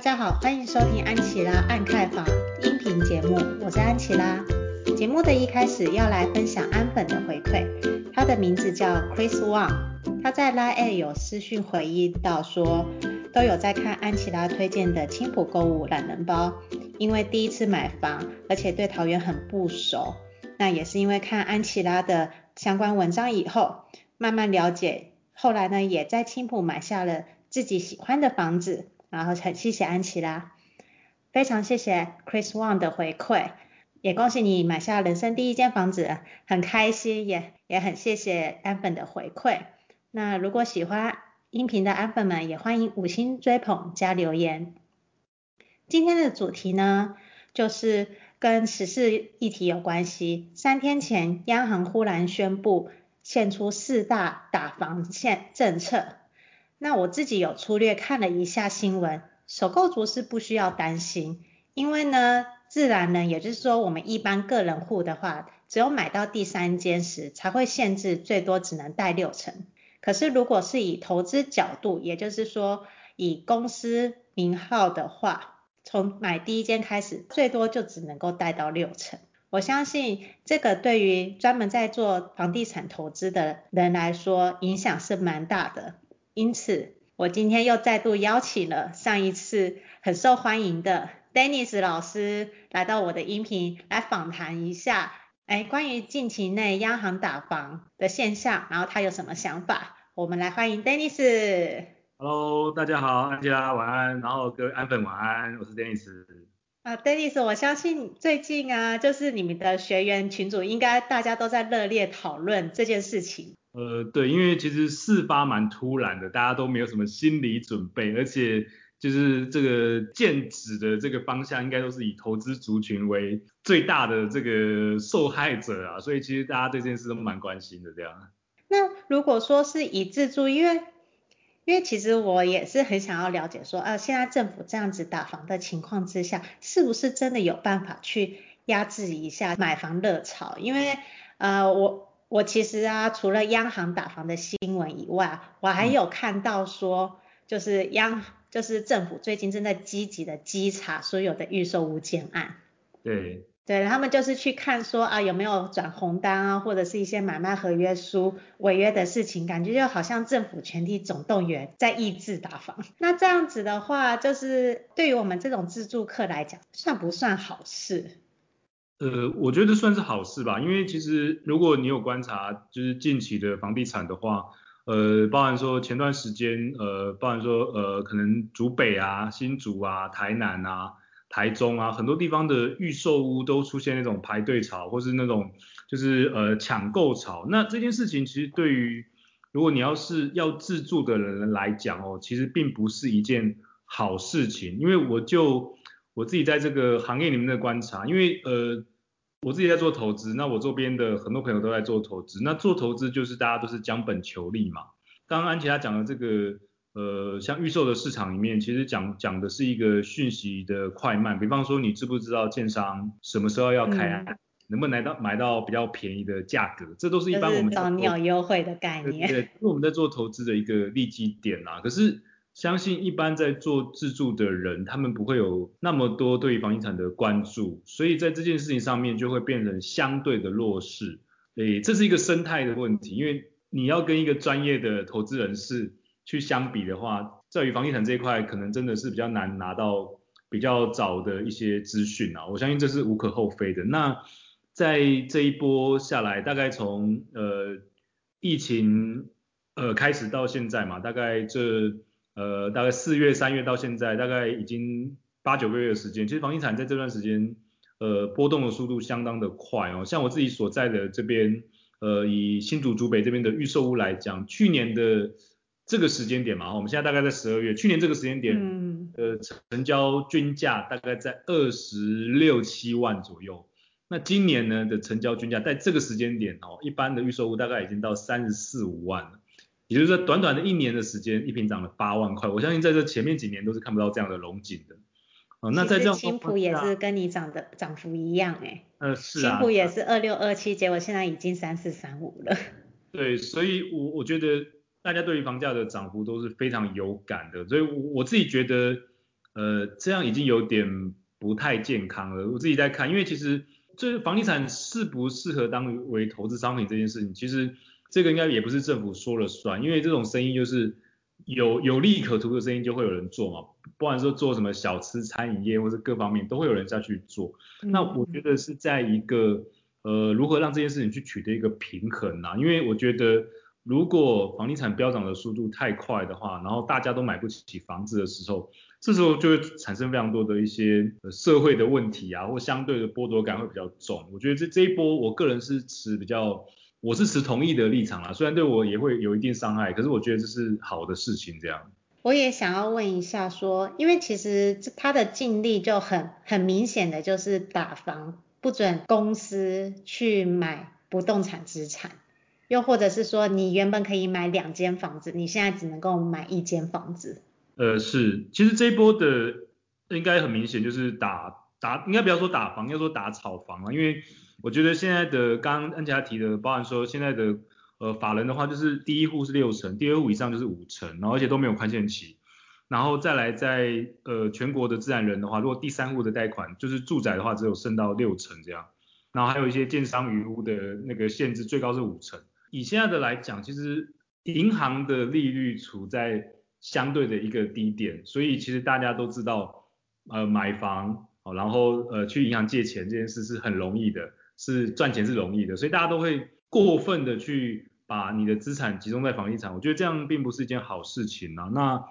大家好，欢迎收听安琪拉爱看房音频节目，我是安琪拉。节目的一开始要来分享安粉的回馈，他的名字叫 Chris Wang，他在 Line 有私讯回忆到说，都有在看安琪拉推荐的青埔购物懒人包，因为第一次买房，而且对桃园很不熟，那也是因为看安琪拉的相关文章以后，慢慢了解，后来呢也在青埔买下了自己喜欢的房子，然后很谢谢安琪拉，非常谢谢 Chris Wang 的回馈，也恭喜你买下人生第一间房子，很开心，也也很谢谢安粉的回馈。那如果喜欢音频的安粉们也欢迎五星追捧加留言。今天的主题呢，就是跟时事议题有关系。三天前，央行忽然宣布献出四大打房现政策。那我自己有粗略看了一下新闻，首购族是不需要担心，因为呢，自然人，也就是说我们一般个人户的话，只有买到第三间时才会限制，最多只能贷六成。可是如果是以投资角度，也就是说以公司名号的话，从买第一间开始，最多就只能够贷到六成。我相信这个对于专门在做房地产投资的人来说，影响是蛮大的。因此，我今天又再度邀请了上一次很受欢迎的 Dennis 老师来到我的音频来访谈一下。哎，关于近期内央行打房的现象，然后他有什么想法？我们来欢迎 Dennis。Hello，大家好，安吉拉晚安，然后各位安粉晚安，我是 Dennis。啊，Dennis，我相信最近啊，就是你们的学员群组，应该大家都在热烈讨论这件事情。呃，对，因为其实事发蛮突然的，大家都没有什么心理准备，而且。就是这个剑指的这个方向，应该都是以投资族群为最大的这个受害者啊，所以其实大家对这件事都蛮关心的这样。那如果说是以自住，因为因为其实我也是很想要了解说，呃，现在政府这样子打房的情况之下，是不是真的有办法去压制一下买房热潮？因为呃，我我其实啊，除了央行打房的新闻以外，我还有看到说，就是央就是政府最近正在积极的稽查所有的预售物件案。对。对，他们就是去看说啊有没有转红单啊，或者是一些买卖合约书违约的事情，感觉就好像政府全体总动员在抑制打房。那这样子的话，就是对于我们这种自住客来讲，算不算好事？呃，我觉得算是好事吧，因为其实如果你有观察，就是近期的房地产的话。呃，包含说前段时间，呃，包含说，呃，可能竹北啊、新竹啊、台南啊、台中啊，很多地方的预售屋都出现那种排队潮，或是那种就是呃抢购潮。那这件事情其实对于如果你要是要自住的人来讲哦，其实并不是一件好事情，因为我就我自己在这个行业里面的观察，因为呃。我自己在做投资，那我周边的很多朋友都在做投资。那做投资就是大家都是将本求利嘛。刚刚安琪拉讲的这个，呃，像预售的市场里面，其实讲讲的是一个讯息的快慢。比方说，你知不知道建商什么时候要开案，嗯、能不能买到买到比较便宜的价格，这都是一般我们早鸟优惠的概念。对，对，是我们在做投资的一个利基点啊。可是。相信一般在做自住的人，他们不会有那么多对于房地产的关注，所以在这件事情上面就会变成相对的弱势。诶，这是一个生态的问题，因为你要跟一个专业的投资人士去相比的话，在于房地产这一块，可能真的是比较难拿到比较早的一些资讯啊。我相信这是无可厚非的。那在这一波下来，大概从呃疫情呃开始到现在嘛，大概这。呃，大概四月、三月到现在，大概已经八九个月的时间。其实房地产在这段时间，呃，波动的速度相当的快哦。像我自己所在的这边，呃，以新竹竹北这边的预售屋来讲，去年的这个时间点嘛，我们现在大概在十二月，去年这个时间点，嗯，呃，成交均价大概在二十六七万左右。那今年呢的成交均价在这个时间点哦，一般的预售屋大概已经到三十四五万了。也就是说，短短的一年的时间，一瓶涨了八万块。我相信在这前面几年都是看不到这样的龙井的。哦，那在这样，青埔也是跟你涨的涨幅一样哎。呃，是啊。青埔也是二六二七，结果现在已经三四三五了。对，所以我我觉得大家对于房价的涨幅都是非常有感的。所以我，我自己觉得，呃，这样已经有点不太健康了。我自己在看，因为其实这房地产适不适合当为投资商品这件事情，其实这个应该也不是政府说了算，因为这种生意就是有有利可图的生意就会有人做嘛，不管说做什么小吃餐饮业或者各方面都会有人下去做。那我觉得是在一个呃如何让这件事情去取得一个平衡啊，因为我觉得。如果房地产飙涨的速度太快的话，然后大家都买不起房子的时候，这时候就会产生非常多的一些社会的问题啊，或相对的剥夺感会比较重。我觉得这这一波，我个人是持比较，我是持同意的立场啦，虽然对我也会有一定伤害，可是我觉得这是好的事情。这样，我也想要问一下说，因为其实他的尽力就很很明显的就是打房不准公司去买不动产资产。又或者是说，你原本可以买两间房子，你现在只能够买一间房子。呃，是，其实这一波的应该很明显就是打打，应该不要说打房，要说打炒房啊。因为我觉得现在的刚刚安琪拉提的，包含说现在的呃法人的话，就是第一户是六成，第二户以上就是五成，然后而且都没有宽限期，然后再来在呃全国的自然人的话，如果第三户的贷款就是住宅的话，只有剩到六成这样，然后还有一些建商余屋的那个限制，最高是五成。以现在的来讲，其实银行的利率处在相对的一个低点，所以其实大家都知道，呃，买房，然后呃去银行借钱这件事是很容易的，是赚钱是容易的，所以大家都会过分的去把你的资产集中在房地产，我觉得这样并不是一件好事情啊。那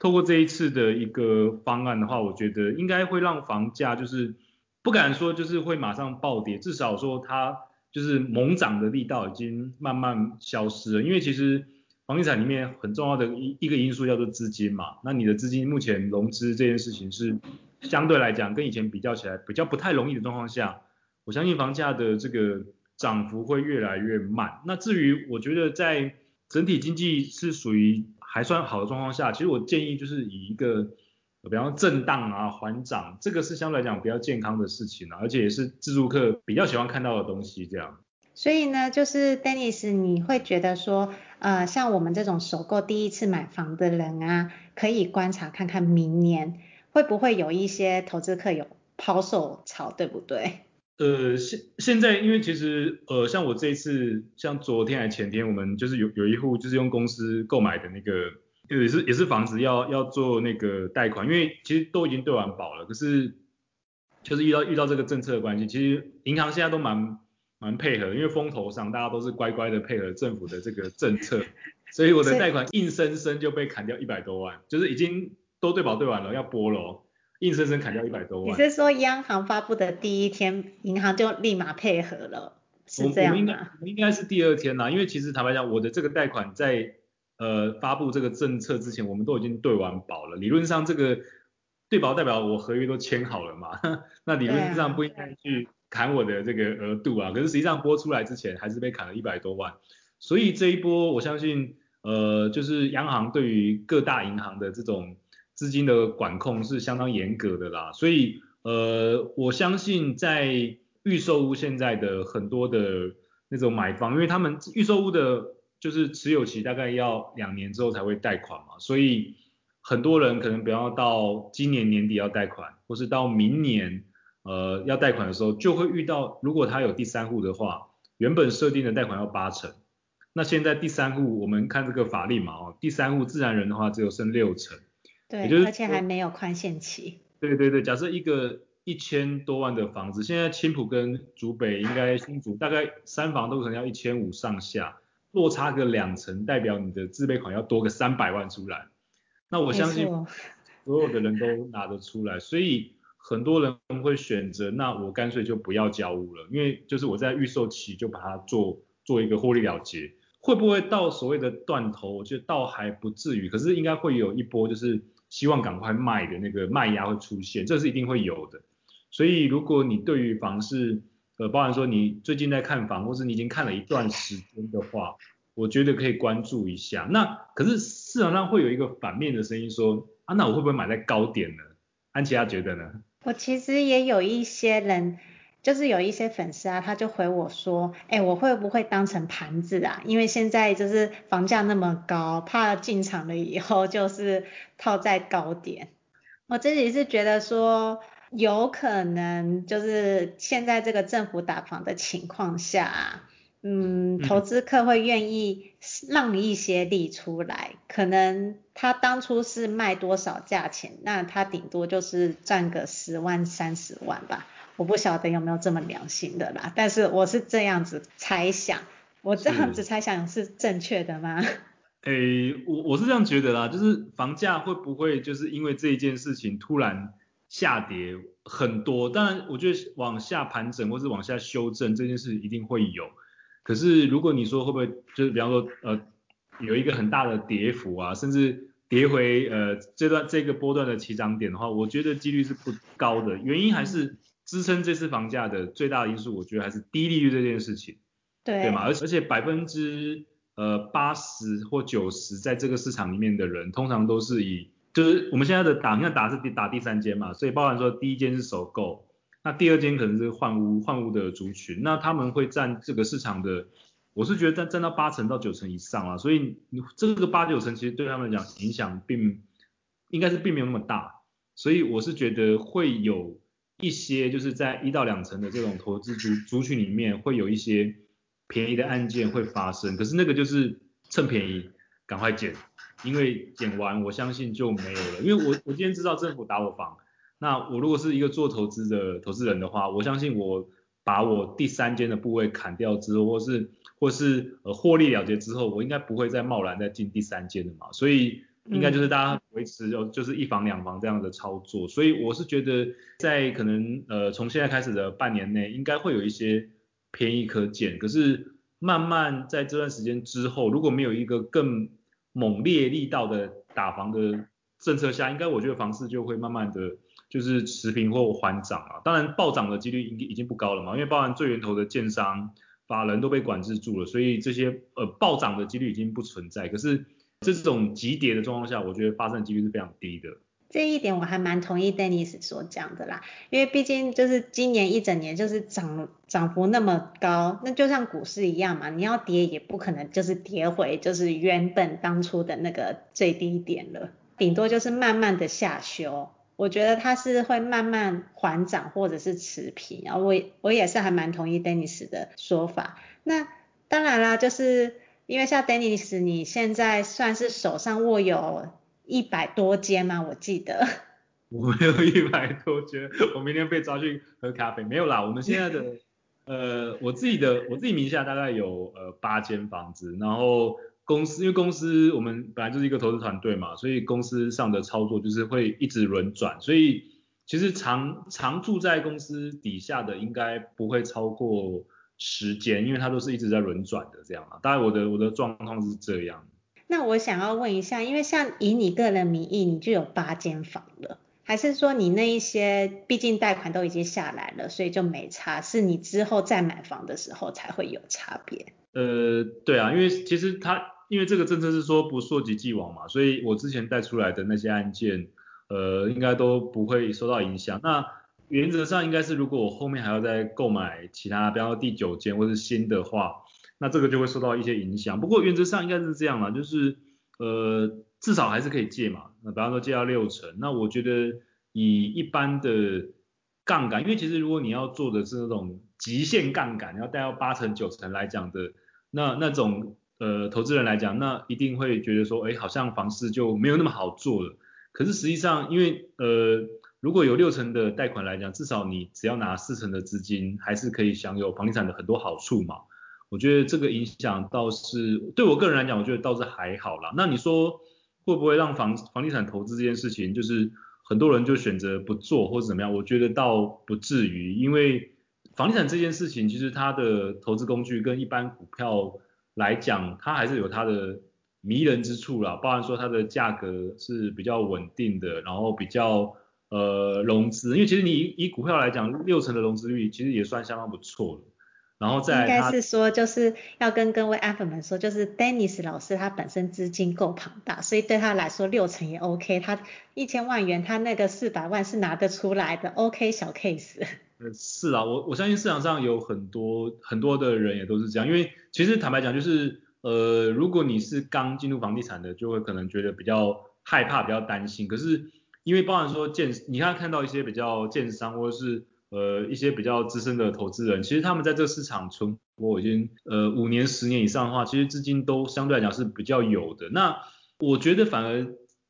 透过这一次的一个方案的话，我觉得应该会让房价就是不敢说就是会马上暴跌，至少说它。就是猛涨的力道已经慢慢消失了，因为其实房地产里面很重要的一一个因素叫做资金嘛，那你的资金目前融资这件事情是相对来讲跟以前比较起来比较不太容易的状况下，我相信房价的这个涨幅会越来越慢。那至于我觉得在整体经济是属于还算好的状况下，其实我建议就是以一个。比方震荡啊，缓涨，这个是相对来讲比较健康的事情啊，而且也是自住客比较喜欢看到的东西，这样。所以呢，就是 Dennis，你会觉得说，呃，像我们这种首购第一次买房的人啊，可以观察看看明年会不会有一些投资客有抛售潮，对不对？呃，现现在因为其实呃，像我这一次，像昨天还前天，我们就是有有一户就是用公司购买的那个。也是也是房子要要做那个贷款，因为其实都已经对完保了，可是就是遇到遇到这个政策的关系，其实银行现在都蛮蛮配合，因为风头上大家都是乖乖的配合政府的这个政策，所以我的贷款硬生生就被砍掉一百多万，就是已经都对保对完了要拨了，硬生生砍掉一百多万。你是说央行发布的第一天，银行就立马配合了，是这样吗？我们应该应该是第二天啦，因为其实坦白讲，我的这个贷款在。呃，发布这个政策之前，我们都已经对完保了。理论上，这个对保代表我合约都签好了嘛，那理论上不应该去砍我的这个额度啊。可是实际上播出来之前，还是被砍了一百多万。所以这一波，我相信，呃，就是央行对于各大银行的这种资金的管控是相当严格的啦。所以，呃，我相信在预售屋现在的很多的那种买方，因为他们预售屋的。就是持有期大概要两年之后才会贷款嘛，所以很多人可能比方到今年年底要贷款，或是到明年呃要贷款的时候，就会遇到如果他有第三户的话，原本设定的贷款要八成，那现在第三户我们看这个法令嘛哦，第三户自然人的话只有剩六成，对，也就是而且还没有宽限期。对对对，假设一个一千多万的房子，现在青浦跟竹北应该新竹大概三房都可能要一千五上下。落差个两成，代表你的自备款要多个三百万出来。那我相信所有的人都拿得出来，所以很多人会选择，那我干脆就不要交屋了，因为就是我在预售期就把它做做一个获利了结。会不会到所谓的断头？我觉得倒还不至于，可是应该会有一波就是希望赶快卖的那个卖压会出现，这是一定会有的。所以如果你对于房市，呃，包含说你最近在看房，或是你已经看了一段时间的话，我觉得可以关注一下。那可是市场上会有一个反面的声音说，啊，那我会不会买在高点呢？安琪拉觉得呢？我其实也有一些人，就是有一些粉丝啊，他就回我说，哎，我会不会当成盘子啊？因为现在就是房价那么高，怕进场了以后就是套在高点。我自己是觉得说，有可能就是现在这个政府打房的情况下，嗯，投资客会愿意让一些利出来，嗯、可能他当初是卖多少价钱，那他顶多就是赚个十万三十万吧。我不晓得有没有这么良心的啦，但是我是这样子猜想，我这样子猜想是正确的吗？诶，我我是这样觉得啦，就是房价会不会就是因为这一件事情突然下跌很多？当然，我觉得往下盘整或是往下修正这件事一定会有。可是如果你说会不会就是比方说呃有一个很大的跌幅啊，甚至跌回呃这段这个波段的起涨点的话，我觉得几率是不高的。原因还是支撑这次房价的最大的因素，我觉得还是低利率这件事情，对对嘛？而而且百分之呃，八十或九十，在这个市场里面的人，通常都是以，就是我们现在的打，现在打是打第三间嘛，所以包含说第一间是首购，那第二间可能是换屋换屋的族群，那他们会占这个市场的，我是觉得占占到八成到九成以上啊，所以你这个八九成其实对他们来讲影响并应该是并没有那么大，所以我是觉得会有一些就是在一到两成的这种投资族族群里面会有一些。便宜的案件会发生，可是那个就是趁便宜赶快捡，因为捡完我相信就没有了。因为我我今天知道政府打我房，那我如果是一个做投资的投资人的话，我相信我把我第三间的部位砍掉之后，或是或是呃获利了结之后，我应该不会再贸然再进第三间的嘛，所以应该就是大家维持就就是一房两房这样的操作。所以我是觉得在可能呃从现在开始的半年内，应该会有一些。便宜可捡，可是慢慢在这段时间之后，如果没有一个更猛烈力道的打房的政策下，应该我觉得房市就会慢慢的就是持平或缓涨啊。当然暴涨的几率已经已经不高了嘛，因为包含最源头的建商、法人都被管制住了，所以这些呃暴涨的几率已经不存在。可是这种急跌的状况下，我觉得发生的几率是非常低的。这一点我还蛮同意 Dennis 所讲的啦，因为毕竟就是今年一整年就是涨涨幅那么高，那就像股市一样嘛，你要跌也不可能就是跌回就是原本当初的那个最低点了，顶多就是慢慢的下修。我觉得它是会慢慢缓涨或者是持平，然后我我也是还蛮同意 Dennis 的说法。那当然啦，就是因为像 Dennis 你现在算是手上握有。一百多间吗？我记得。我没有一百多间，我明天被抓去喝咖啡。没有啦，我们现在的，呃，我自己的，我自己名下大概有呃八间房子，然后公司，因为公司我们本来就是一个投资团队嘛，所以公司上的操作就是会一直轮转，所以其实常常住在公司底下的应该不会超过十间，因为它都是一直在轮转的这样嘛。当然我的我的状况是这样。那我想要问一下，因为像以你个人名义，你就有八间房了，还是说你那一些毕竟贷款都已经下来了，所以就没差，是你之后再买房的时候才会有差别？呃，对啊，因为其实它因为这个政策是说不溯及既往嘛，所以我之前贷出来的那些案件，呃，应该都不会受到影响。那原则上应该是如果我后面还要再购买其他，比方说第九间或是新的话。那这个就会受到一些影响，不过原则上应该是这样啦，就是呃至少还是可以借嘛，那比方说借到六成，那我觉得以一般的杠杆，因为其实如果你要做的是那种极限杠杆，要贷到八成九成来讲的，那那种呃投资人来讲，那一定会觉得说，哎，好像房市就没有那么好做了。可是实际上，因为呃如果有六成的贷款来讲，至少你只要拿四成的资金，还是可以享有房地产的很多好处嘛。我觉得这个影响倒是对我个人来讲，我觉得倒是还好啦。那你说会不会让房房地产投资这件事情，就是很多人就选择不做或者怎么样？我觉得倒不至于，因为房地产这件事情，其实它的投资工具跟一般股票来讲，它还是有它的迷人之处啦。包含说它的价格是比较稳定的，然后比较呃融资，因为其实你以以股票来讲，六成的融资率其实也算相当不错了。然后再应该是说，就是要跟各位阿粉们说，就是 Dennis 老师他本身资金够庞大，所以对他来说六成也 OK。他一千万元，他那个四百万是拿得出来的，OK 小 case。呃，是啊，我我相信市场上有很多很多的人也都是这样，因为其实坦白讲，就是呃，如果你是刚进入房地产的，就会可能觉得比较害怕、比较担心。可是因为包含说建，你看看到一些比较建商或者是呃一些比较资深的投资人，其实他们在这个市场存活已经呃五年十年以上的话，其实资金都相对来讲是比较有的。那我觉得反而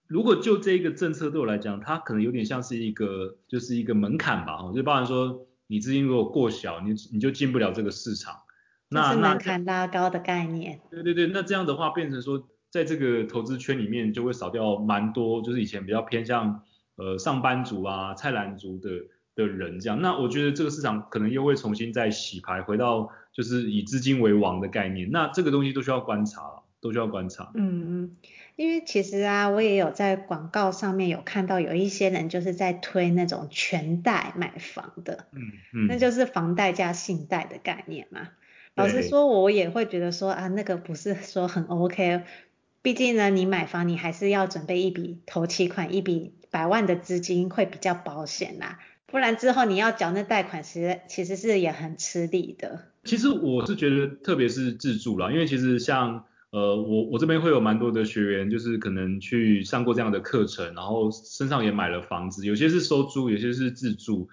如果就这一个政策对我来讲，它可能有点像是一个就是一个门槛吧，就包含说你资金如果过小，你你就进不了这个市场。那是门槛拉高的概念。对对对，那这样的话变成说。在这个投资圈里面，就会少掉蛮多，就是以前比较偏向呃上班族啊、菜篮族的的人这样。那我觉得这个市场可能又会重新再洗牌，回到就是以资金为王的概念。那这个东西都需要观察了，都需要观察。嗯嗯，因为其实啊，我也有在广告上面有看到有一些人就是在推那种全贷买房的，嗯嗯，那就是房贷加信贷的概念嘛。老实说，我也会觉得说啊，那个不是说很 OK。毕竟呢，你买房你还是要准备一笔头期款，一笔百万的资金会比较保险啦。不然之后你要缴那贷款时，其实是也很吃力的。其实我是觉得，特别是自住啦，因为其实像呃我我这边会有蛮多的学员，就是可能去上过这样的课程，然后身上也买了房子，有些是收租，有些是自住。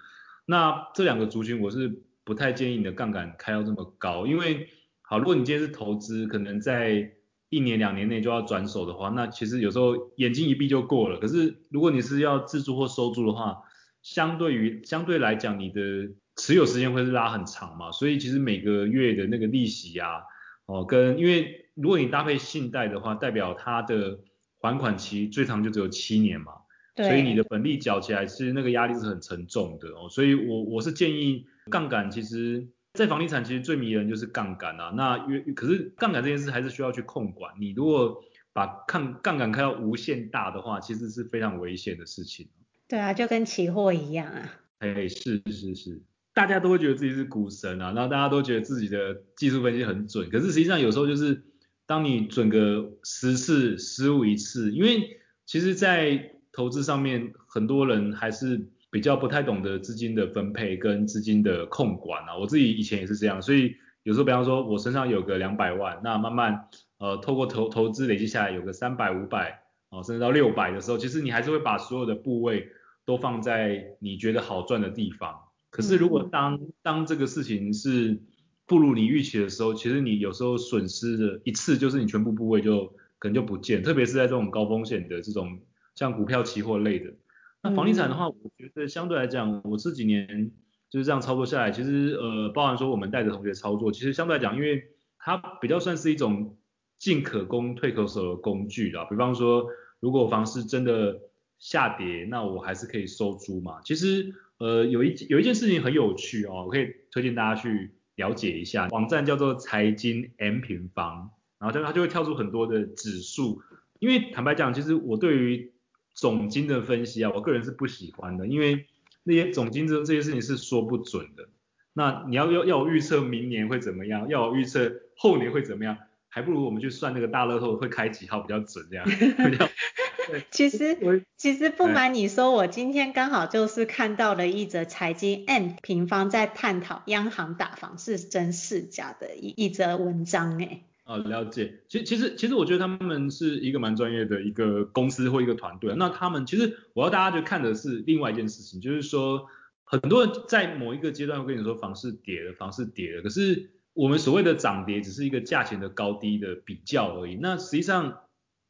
那这两个族群我是不太建议你的杠杆开到这么高，因为好，如果你今天是投资，可能在一年两年内就要转手的话，那其实有时候眼睛一闭就过了。可是如果你是要自住或收租的话，相对于相对来讲，你的持有时间会是拉很长嘛。所以其实每个月的那个利息啊，哦，跟因为如果你搭配信贷的话，代表它的还款期最长就只有七年嘛。对。所以你的本利缴起来是那个压力是很沉重的哦。所以我我是建议杠杆其实。在房地产其实最迷人就是杠杆啊，那可是杠杆这件事还是需要去控管。你如果把杠杠杆开到无限大的话，其实是非常危险的事情。对啊，就跟期货一样啊。哎，是是是，大家都会觉得自己是股神啊，然后大家都觉得自己的技术分析很准，可是实际上有时候就是当你准个十次失误一次，因为其实，在投资上面很多人还是。比较不太懂得资金的分配跟资金的控管啊，我自己以前也是这样，所以有时候比方说我身上有个两百万，那慢慢呃透过投投资累积下来有个三百五百哦，甚至到六百的时候，其实你还是会把所有的部位都放在你觉得好赚的地方。可是如果当当这个事情是不如你预期的时候，其实你有时候损失的一次就是你全部部位就可能就不见，特别是在这种高风险的这种像股票期货类的。那房地产的话，我觉得相对来讲，我这几年就是这样操作下来，其实呃，包含说我们带着同学操作，其实相对来讲，因为它比较算是一种进可攻退可守的工具啦。比方说，如果房市真的下跌，那我还是可以收租嘛。其实呃，有一有一件事情很有趣哦，我可以推荐大家去了解一下，网站叫做财经 M 平方，然后它它就会跳出很多的指数。因为坦白讲，其实我对于总经的分析啊，我个人是不喜欢的，因为那些总经这这些事情是说不准的。那你要要要我预测明年会怎么样，要我预测后年会怎么样，还不如我们去算那个大乐透会开几号比较准这样。比较 其实其实不瞒你说，我今天刚好就是看到了一则财经 M 平方在探讨央行打房是真是假的一一则文章诶。啊，了解。其其实其实我觉得他们是一个蛮专业的一个公司或一个团队。那他们其实我要大家就看的是另外一件事情，就是说很多人在某一个阶段会跟你说房市跌了，房市跌了。可是我们所谓的涨跌只是一个价钱的高低的比较而已。那实际上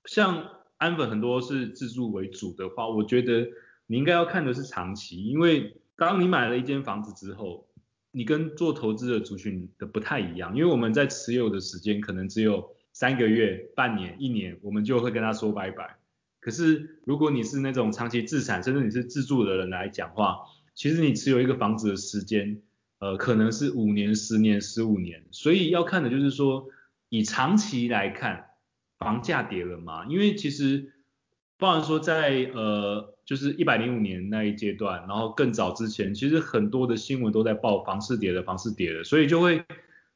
像安粉很多是自住为主的话，我觉得你应该要看的是长期，因为当你买了一间房子之后。你跟做投资的族群的不太一样，因为我们在持有的时间可能只有三个月、半年、一年，我们就会跟他说拜拜。可是如果你是那种长期自产，甚至你是自住的人来讲话，其实你持有一个房子的时间，呃，可能是五年、十年、十五年。所以要看的就是说，以长期来看，房价跌了吗？因为其实，包含说在呃。就是一百零五年那一阶段，然后更早之前，其实很多的新闻都在报房市跌的，房市跌的，所以就会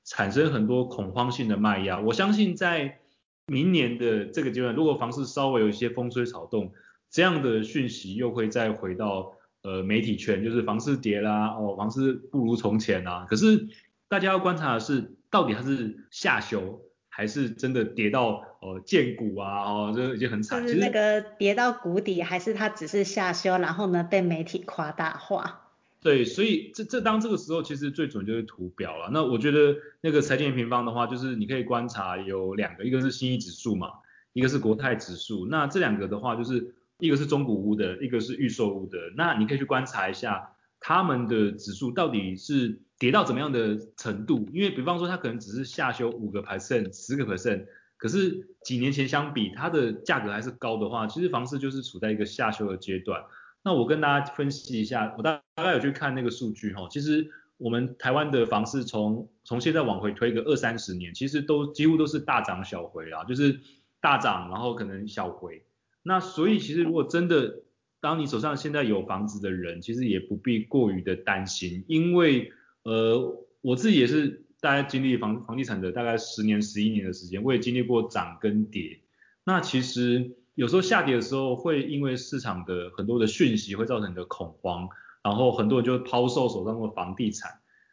产生很多恐慌性的卖压。我相信在明年的这个阶段，如果房市稍微有一些风吹草动，这样的讯息又会再回到呃媒体圈，就是房市跌啦，哦，房市不如从前啊。可是大家要观察的是，到底它是下修还是真的跌到呃见骨啊，哦，这已经很惨。就是那个跌到谷底，还是它只是下修，然后呢被媒体夸大化？对，所以这这当这个时候其实最准就是图表了。那我觉得那个财经平方的话，就是你可以观察有两个，一个是新一指数嘛，一个是国泰指数。那这两个的话，就是一个是中古屋的，一个是预售屋的。那你可以去观察一下他们的指数到底是。跌到怎么样的程度？因为比方说它可能只是下修五个 percent、十个 percent，可是几年前相比，它的价格还是高的话，其实房市就是处在一个下修的阶段。那我跟大家分析一下，我大大概有去看那个数据哈，其实我们台湾的房市从从现在往回推个二三十年，其实都几乎都是大涨小回啊，就是大涨然后可能小回。那所以其实如果真的当你手上现在有房子的人，其实也不必过于的担心，因为呃，我自己也是大概经历房房地产的大概十年、十一年的时间，我也经历过涨跟跌。那其实有时候下跌的时候，会因为市场的很多的讯息会造成你的恐慌，然后很多人就抛售手上的房地产。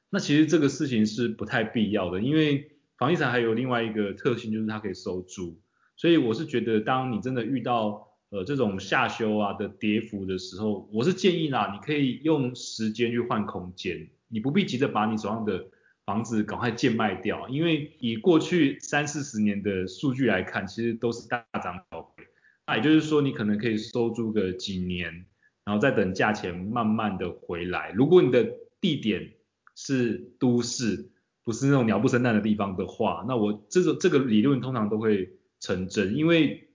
那其实这个事情是不太必要的，因为房地产还有另外一个特性，就是它可以收租。所以我是觉得，当你真的遇到呃这种下修啊的跌幅的时候，我是建议啦，你可以用时间去换空间。你不必急着把你手上的房子赶快贱卖掉，因为以过去三四十年的数据来看，其实都是大涨小回。那也就是说，你可能可以收租个几年，然后再等价钱慢慢的回来。如果你的地点是都市，不是那种鸟不生蛋的地方的话，那我这个这个理论通常都会成真，因为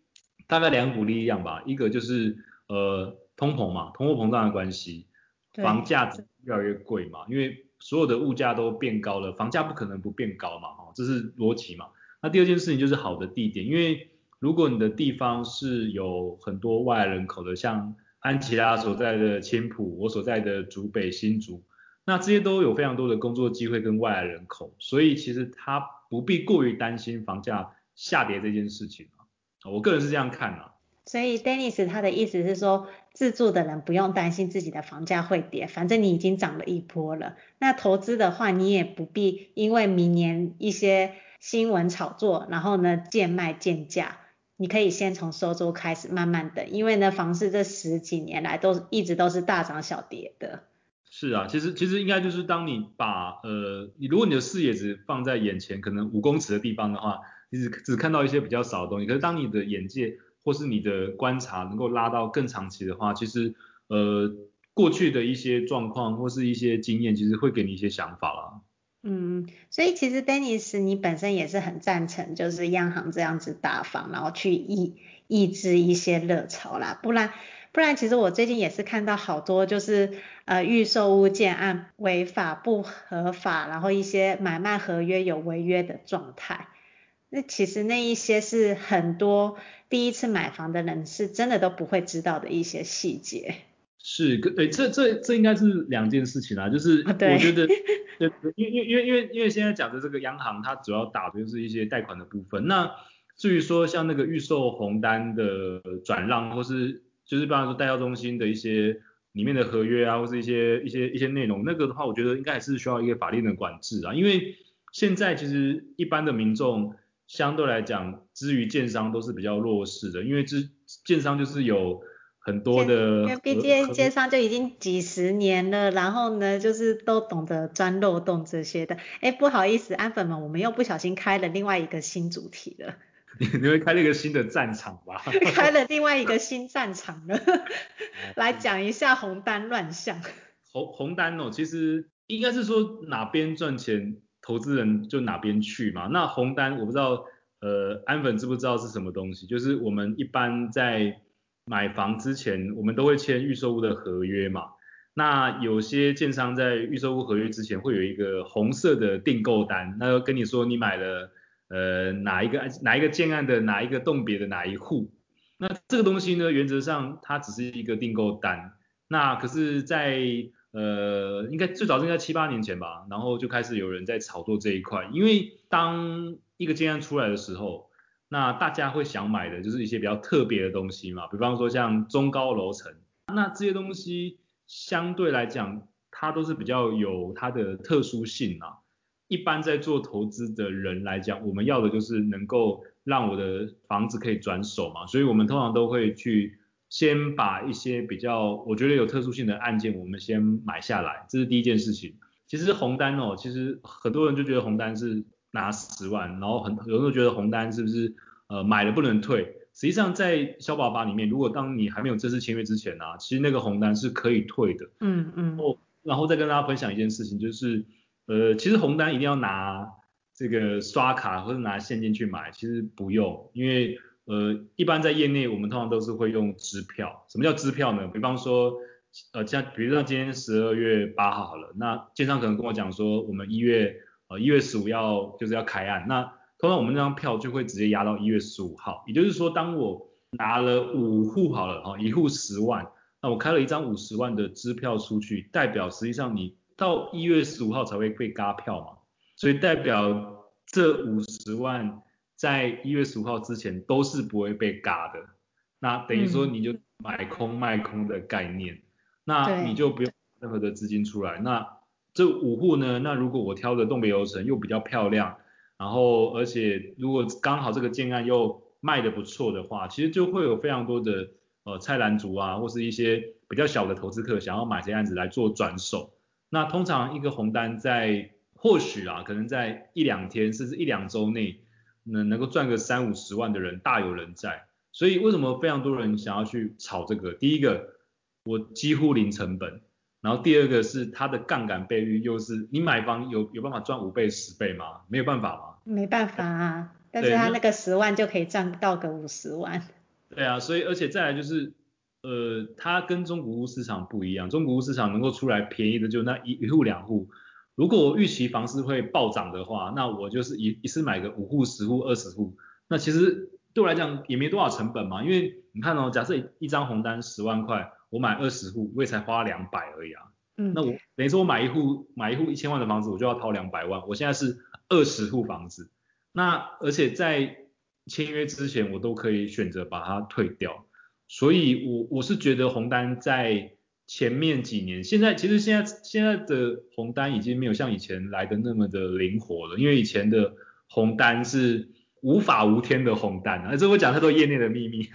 大概两股力量吧，一个就是呃通膨嘛，通货膨胀的关系，房价。越来越贵嘛，因为所有的物价都变高了，房价不可能不变高嘛，哈，这是逻辑嘛。那第二件事情就是好的地点，因为如果你的地方是有很多外来人口的，像安琪拉所在的青埔，我所在的竹北新竹，那这些都有非常多的工作机会跟外来人口，所以其实他不必过于担心房价下跌这件事情啊，我个人是这样看啊。所以 Dennis 他的意思是说，自住的人不用担心自己的房价会跌，反正你已经涨了一波了。那投资的话，你也不必因为明年一些新闻炒作，然后呢贱卖贱价，你可以先从收租开始，慢慢等，因为呢房市这十几年来都一直都是大涨小跌的。是啊，其实其实应该就是当你把呃，你如果你的视野只放在眼前，可能五公尺的地方的话，你只只看到一些比较少的东西，可是当你的眼界或是你的观察能够拉到更长期的话，其实呃过去的一些状况或是一些经验，其实会给你一些想法啦。嗯，所以其实 Dennis 你本身也是很赞成，就是央行这样子大方，然后去抑抑制一些热潮啦。不然不然，其实我最近也是看到好多就是呃预售屋建案违法不合法，然后一些买卖合约有违约的状态。那其实那一些是很多第一次买房的人是真的都不会知道的一些细节。是，诶，这这这应该是两件事情啊，就是我觉得，对，因为因为因为因为因为现在讲的这个央行，它主要打的就是一些贷款的部分。那至于说像那个预售红单的转让，或是就是比方说代销中心的一些里面的合约啊，或是一些一些一些内容，那个的话，我觉得应该还是需要一个法律的管制啊，因为现在其实一般的民众。相对来讲，之于建商都是比较弱势的，因为之建商就是有很多的，因为毕竟建商就已经几十年了，然后呢，就是都懂得钻漏洞这些的。哎，不好意思，安粉们，我们又不小心开了另外一个新主题了。你你会开了一个新的战场吧？开了另外一个新战场了，来讲一下红单乱象。红红单哦，其实应该是说哪边赚钱。投资人就哪边去嘛？那红单我不知道，呃，安粉知不知道是什么东西？就是我们一般在买房之前，我们都会签预售屋的合约嘛。那有些建商在预售屋合约之前会有一个红色的订购单，那就跟你说你买了呃哪一个哪一个建案的哪一个栋别的哪一户。那这个东西呢，原则上它只是一个订购单。那可是，在呃，应该最早应该七八年前吧，然后就开始有人在炒作这一块，因为当一个建案出来的时候，那大家会想买的就是一些比较特别的东西嘛，比方说像中高楼层，那这些东西相对来讲，它都是比较有它的特殊性啊。一般在做投资的人来讲，我们要的就是能够让我的房子可以转手嘛，所以我们通常都会去先把一些比较我觉得有特殊性的案件，我们先买下来，这是第一件事情。其实红单哦，其实很多人就觉得红单是拿十万，然后很有人都觉得红单是不是呃买了不能退？实际上在消保法里面，如果当你还没有正式签约之前啊，其实那个红单是可以退的。嗯嗯。哦，然后再跟大家分享一件事情，就是呃其实红单一定要拿这个刷卡或者拿现金去买，其实不用，因为呃一般在业内我们通常都是会用支票。什么叫支票呢？比方说。呃，像比如说今天十二月八号好了，那建商可能跟我讲说，我们一月呃一月十五要就是要开案，那通常我们那张票就会直接压到一月十五号，也就是说，当我拿了五户好了哈，一户十万，那我开了一张五十万的支票出去，代表实际上你到一月十五号才会被轧票嘛，所以代表这五十万在一月十五号之前都是不会被嘎的，那等于说你就买空卖空的概念。那你就不用任何的资金出来。那这五户呢？那如果我挑的栋别楼层又比较漂亮，然后而且如果刚好这个建案又卖的不错的话，其实就会有非常多的呃菜篮族啊，或是一些比较小的投资客想要买这案子来做转手。那通常一个红单在或许啊，可能在一两天甚至一两周内能能够赚个三五十万的人大有人在。所以为什么非常多人想要去炒这个？第一个。我几乎零成本，然后第二个是它的杠杆倍率又是，你买房有有办法赚五倍十倍吗？没有办法吗？没办法啊，但是他那个十万就可以赚到个五十万。对啊，所以而且再来就是，呃，它跟中古屋市场不一样，中古屋市场能够出来便宜的就那一一户两户，如果我预期房市会暴涨的话，那我就是一一次买个五户十户二十户，那其实对我来讲也没多少成本嘛，因为你看哦，假设一张红单十万块。我买二十户，我也才花两百而已啊。嗯，那我等于说我买一户买一户一千万的房子，我就要掏两百万。我现在是二十户房子，那而且在签约之前，我都可以选择把它退掉。所以我我是觉得红单在前面几年，现在其实现在现在的红单已经没有像以前来的那么的灵活了，因为以前的红单是。无法无天的红单啊，这我讲太多业内的秘密。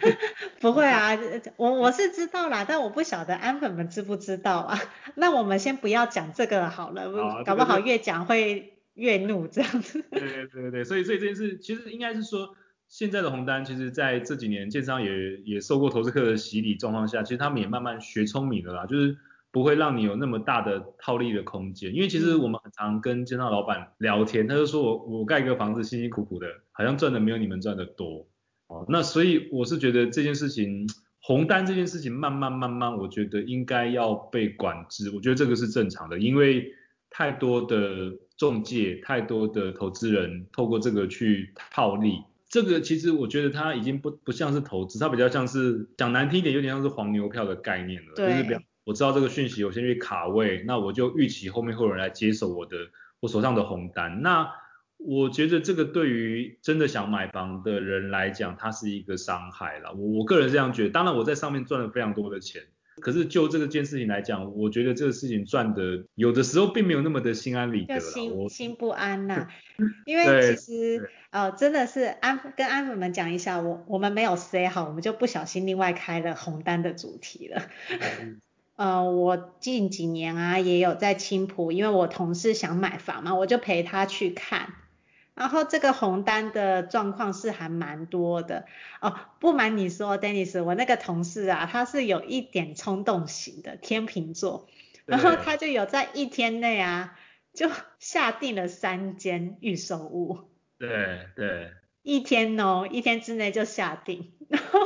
不会啊，我我是知道啦，但我不晓得安粉们知不知道啊。那我们先不要讲这个好了，好搞不好越讲会越怒这样子。对对对对，所以所以这件事其实应该是说，现在的红单，其实在这几年建商也也受过投资客的洗礼状况下，其实他们也慢慢学聪明了啦，就是。不会让你有那么大的套利的空间，因为其实我们很常跟建商老板聊天，他就说我我盖一个房子辛辛苦苦的，好像赚的没有你们赚的多，哦，那所以我是觉得这件事情，红单这件事情慢慢慢慢，我觉得应该要被管制，我觉得这个是正常的，因为太多的中介，太多的投资人透过这个去套利，这个其实我觉得它已经不不像是投资，它比较像是讲难听一点，有点像是黄牛票的概念了，对。就是比较我知道这个讯息，我先去卡位，那我就预期后面会有人来接手我的我手上的红单。那我觉得这个对于真的想买房的人来讲，它是一个伤害了。我我个人这样觉得。当然我在上面赚了非常多的钱，可是就这个件事情来讲，我觉得这个事情赚的有的时候并没有那么的心安理得啦。心我心不安呐，因为其实呃真的是安跟安粉们讲一下，我我们没有 say 好，我们就不小心另外开了红单的主题了。呃，我近几年啊也有在青浦，因为我同事想买房嘛，我就陪他去看。然后这个红单的状况是还蛮多的哦。不瞒你说，Dennis，我那个同事啊，他是有一点冲动型的天秤座，然后他就有在一天内啊就 下定了三间预售屋。对对。一天哦，一天之内就下定，然后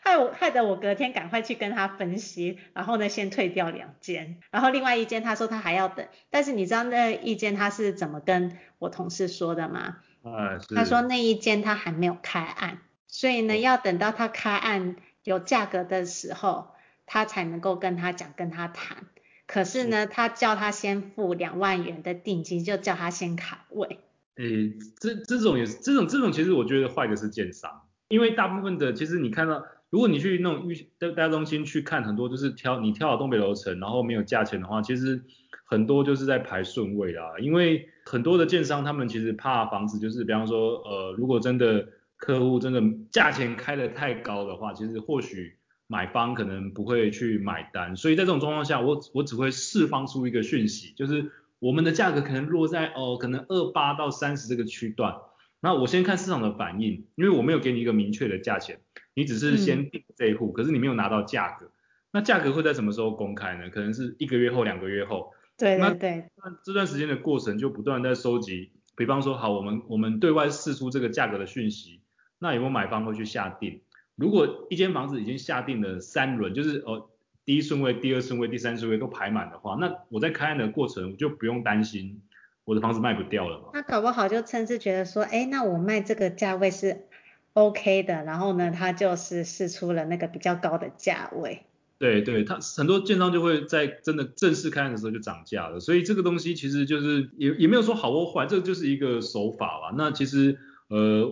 害我害得我隔天赶快去跟他分析，然后呢先退掉两间，然后另外一间他说他还要等，但是你知道那一间他是怎么跟我同事说的吗？啊，他说那一间他还没有开案，所以呢要等到他开案有价格的时候，他才能够跟他讲跟他谈，可是呢他叫他先付两万元的定金，就叫他先卡位。诶，这这种也是这种这种，其实我觉得坏的是建商，因为大部分的其实你看到如果你去那种预代代中心去看，很多就是挑你挑好东北楼层，然后没有价钱的话，其实很多就是在排顺位啦。因为很多的建商他们其实怕房子就是，比方说呃，如果真的客户真的价钱开得太高的话，其实或许买方可能不会去买单。所以在这种状况下，我我只会释放出一个讯息，就是我们的价格可能落在哦、可能二八到三十这个区段。那我先看市场的反应，因为我没有给你一个明确的价钱，你只是先订这一户，嗯、可是你没有拿到价格。那价格会在什么时候公开呢？可能是一个月后、两个月后。对对对。那这段时间的过程就不断在收集，比方说，好，我们我们对外释出这个价格的讯息，那有没有买方会去下定？如果一间房子已经下定了三轮，就是哦第一顺位、第二顺位、第三顺位都排满的话，那我在开案的过程我就不用担心。我的房子卖不掉了嘛？那搞不好就甚至觉得说，哎，那我卖这个价位是 OK 的，然后呢，他就是试出了那个比较高的价位。对对，他很多建商就会在真的正式开案的时候就涨价了，所以这个东西其实就是也也没有说好或坏，这个就是一个手法吧。那其实呃，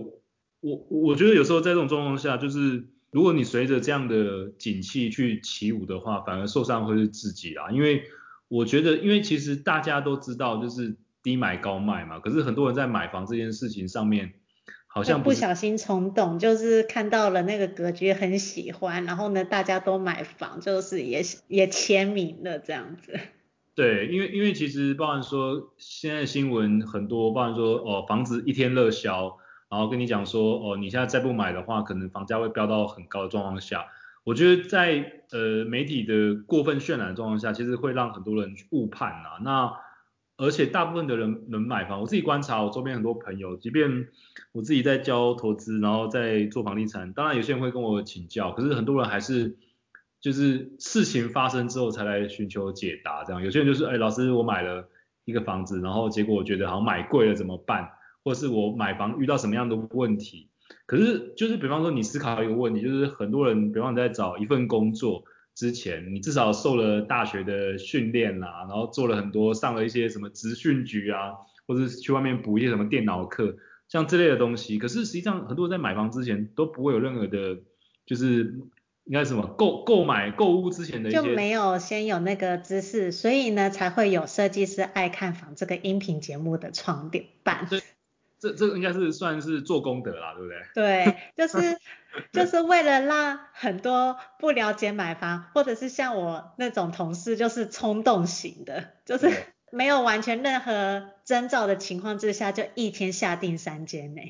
我我觉得有时候在这种状况下，就是如果你随着这样的景气去起舞的话，反而受伤会是自己啦，因为我觉得，因为其实大家都知道，就是。低买高卖嘛，可是很多人在买房这件事情上面，好像不，不小心冲动，就是看到了那个格局很喜欢，然后呢，大家都买房，就是也也签名了这样子。对，因为因为其实包含说现在新闻很多，包含说哦房子一天热销，然后跟你讲说哦你现在再不买的话，可能房价会飙到很高的状况下，我觉得在呃媒体的过分渲染的状况下，其实会让很多人误判啊。那而且大部分的人能买房，我自己观察，我周边很多朋友，即便我自己在教投资，然后在做房地产，当然有些人会跟我请教，可是很多人还是就是事情发生之后才来寻求解答，这样。有些人就是，哎，老师，我买了一个房子，然后结果我觉得好像买贵了怎么办？或是我买房遇到什么样的问题？可是就是比方说你思考一个问题，就是很多人，比方你在找一份工作。之前你至少受了大学的训练啦，然后做了很多，上了一些什么职训局啊，或者是去外面补一些什么电脑课，像这类的东西。可是实际上很多人在买房之前都不会有任何的，就是应该什么购购买购物之前的一些就没有先有那个知识，所以呢才会有设计师爱看房这个音频节目的创办。这这个应该是算是做功德啦，对不对？对，就是就是为了让很多不了解买房，或者是像我那种同事，就是冲动型的，就是没有完全任何征兆的情况之下，就一天下定三间呢。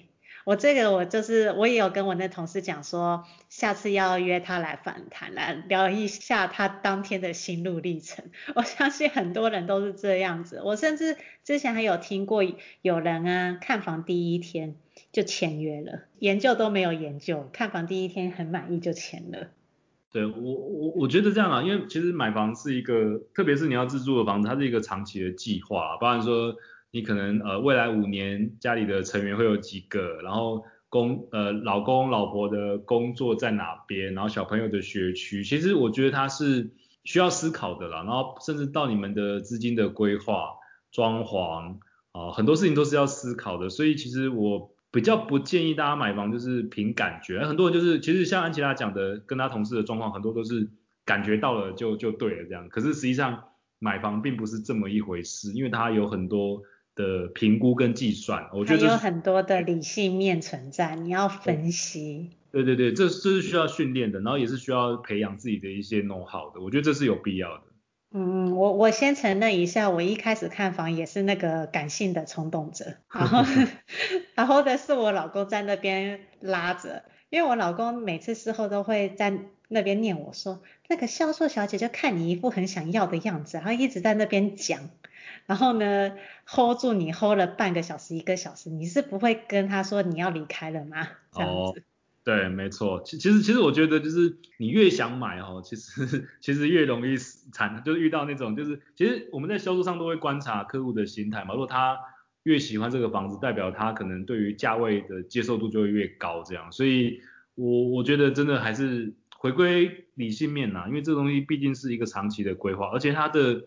我这个我就是我也有跟我那同事讲说，下次要约他来访谈，来聊一下他当天的心路历程。我相信很多人都是这样子，我甚至之前还有听过有人啊看房第一天就签约了，研究都没有研究，看房第一天很满意就签了。对，我我我觉得这样啊，因为其实买房是一个，特别是你要自住的房子，它是一个长期的计划，包含说。你可能呃未来五年家里的成员会有几个，然后公呃老公老婆的工作在哪边，然后小朋友的学区，其实我觉得它是需要思考的啦，然后甚至到你们的资金的规划、装潢啊、很多事情都是要思考的，所以其实我比较不建议大家买房就是凭感觉，很多人就是其实像安琪拉讲的，跟他同事的状况很多都是感觉到了就就对了这样，可是实际上买房并不是这么一回事，因为它有很多。的评估跟计算，我觉得还有很多的理性面存在，你要分析。对对对，这这是需要训练的，然后也是需要培养自己的一些 know how 的，我觉得这是有必要的。嗯，我我先承认一下，我一开始看房也是那个感性的冲动者，然后然后的是我老公在那边拉着，因为我老公每次事后都会在那边念我说，那个销售小姐就看你一副很想要的样子，然后一直在那边讲。然后呢，hold 住你 hold 了半个小时一个小时，你是不会跟他说你要离开了吗？这样子。哦，对，没错。其其实其实我觉得就是你越想买哦，其实其实越容易惨，就是遇到那种就是其实我们在销售上都会观察客户的心态嘛。如果他越喜欢这个房子，代表他可能对于价位的接受度就会越高，这样。所以我我觉得真的还是回归理性面呐，因为这个东西毕竟是一个长期的规划，而且它的。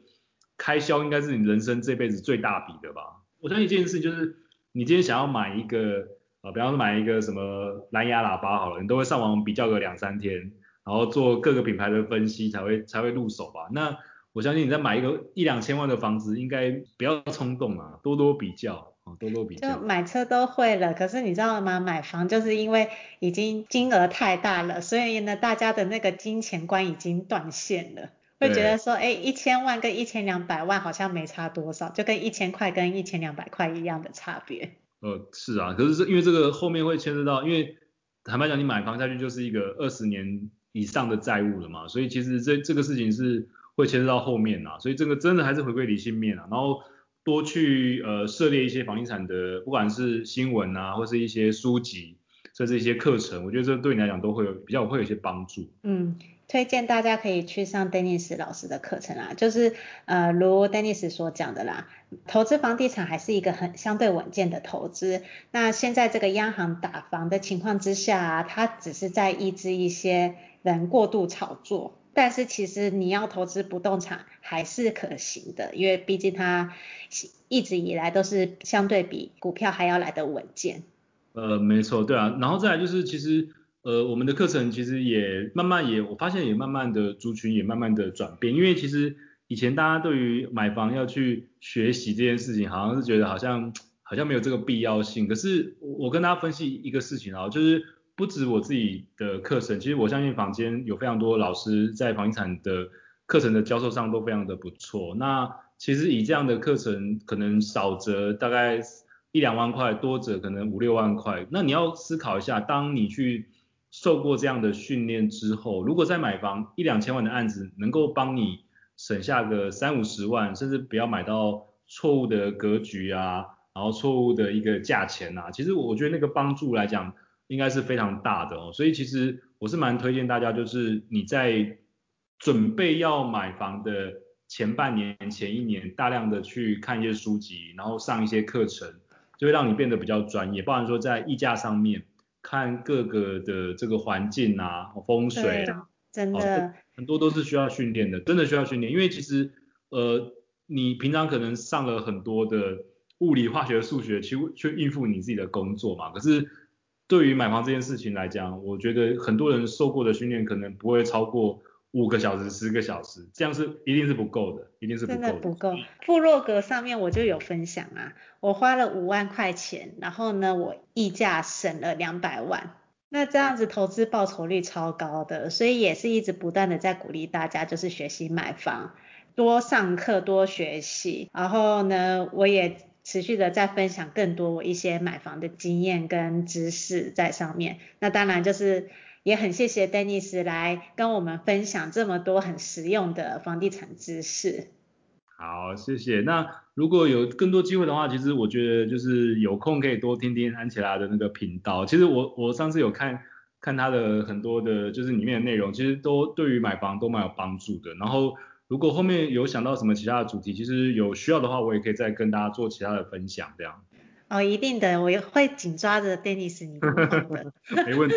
开销应该是你人生这辈子最大笔的吧？我相信一件事就是，你今天想要买一个啊，比方说买一个什么蓝牙喇叭好了，你都会上网比较个两三天，然后做各个品牌的分析才会才会入手吧。那我相信你在买一个一两千万的房子，应该不要冲动啊，多多比较啊，多多比较。就买车都会了，可是你知道吗？买房就是因为已经金额太大了，所以呢，大家的那个金钱观已经断线了，会觉得说，哎，一千万跟一千两百万好像没差多少，就跟一千块跟一千两百块一样的差别。呃，是啊，可是这因为这个后面会牵涉到，因为坦白讲，你买房下去就是一个二十年以上的债务了嘛，所以其实这这个事情是。会牵涉到后面啊，所以这个真的还是回归理性面啊，然后多去呃涉猎一些房地产的，不管是新闻啊，或是一些书籍，甚至一些课程，我觉得这对你来讲都会有比较会有一些帮助。嗯，推荐大家可以去上 Dennis 老师的课程啊，就是呃如 Dennis 所讲的啦，投资房地产还是一个很相对稳健的投资。那现在这个央行打房的情况之下啊，它只是在抑制一些人过度炒作。但是其实你要投资不动产还是可行的，因为毕竟它一直以来都是相对比股票还要来得稳健。呃，没错，对啊，然后再来就是其实呃我们的课程其实也慢慢也我发现也慢慢的族群也慢慢的转变，因为其实以前大家对于买房要去学习这件事情，好像是觉得好像好像没有这个必要性。可是我跟大家分析一个事情啊，就是。不止我自己的课程，其实我相信坊间有非常多老师在房地产的课程的教授上都非常的不错。那其实以这样的课程，可能少则大概一两万块，多则可能五六万块。那你要思考一下，当你去受过这样的训练之后，如果在买房一两千万的案子，能够帮你省下个三五十万，甚至不要买到错误的格局啊，然后错误的一个价钱啊，其实我觉得那个帮助来讲。应该是非常大的哦，所以其实我是蛮推荐大家，就是你在准备要买房的前半年、前一年，大量的去看一些书籍，然后上一些课程，就会让你变得比较专业。包含说在议价上面，看各个的这个环境啊、风水啊，真的、哦、很多都是需要训练的，真的需要训练。因为其实呃，你平常可能上了很多的物理、化学、数学，去去应付你自己的工作嘛，可是。对于买房这件事情来讲，我觉得很多人受过的训练可能不会超过五个小时、十个小时，这样是一定是不够的，一定是不够的。真的不够。部落格上面我就有分享啊，我花了五万块钱，然后呢，我溢价省了两百万，那这样子投资报酬率超高的，所以也是一直不断的在鼓励大家，就是学习买房，多上课，多学习，然后呢，我也。持续的在分享更多我一些买房的经验跟知识在上面，那当然就是也很谢谢 Dennis 来跟我们分享这么多很实用的房地产知识。好，谢谢。那如果有更多机会的话，其实我觉得就是有空可以多听听安琪拉的那个频道。其实我我上次有看看他的很多的，就是里面的内容，其实都对于买房都蛮有帮助的。然后。如果后面有想到什么其他的主题，其实有需要的话，我也可以再跟大家做其他的分享，这样。哦，一定的，我也会紧抓着 Dennis 你的。没问题。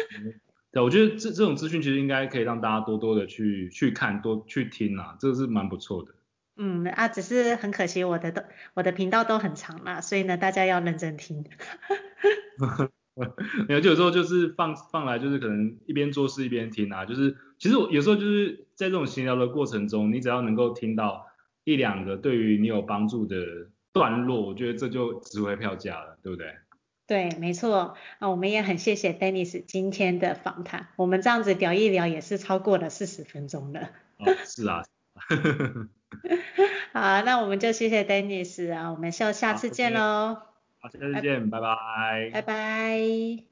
对，我觉得这这种资讯其实应该可以让大家多多的去去看，多去听啊，这个是蛮不错的。嗯啊，只是很可惜我的都我的频道都很长啦，所以呢大家要认真听。没有，就有时候就是放放来，就是可能一边做事一边听啊，就是其实我有时候就是在这种闲聊的过程中，你只要能够听到一两个对于你有帮助的段落，我觉得这就值回票价了，对不对？对，没错。啊，我们也很谢谢 Dennis 今天的访谈，我们这样子聊一聊也是超过了四十分钟了。哦，是啊。好，那我们就谢谢 Dennis 啊，我们下下次见喽。好，下次见，拜拜。拜拜。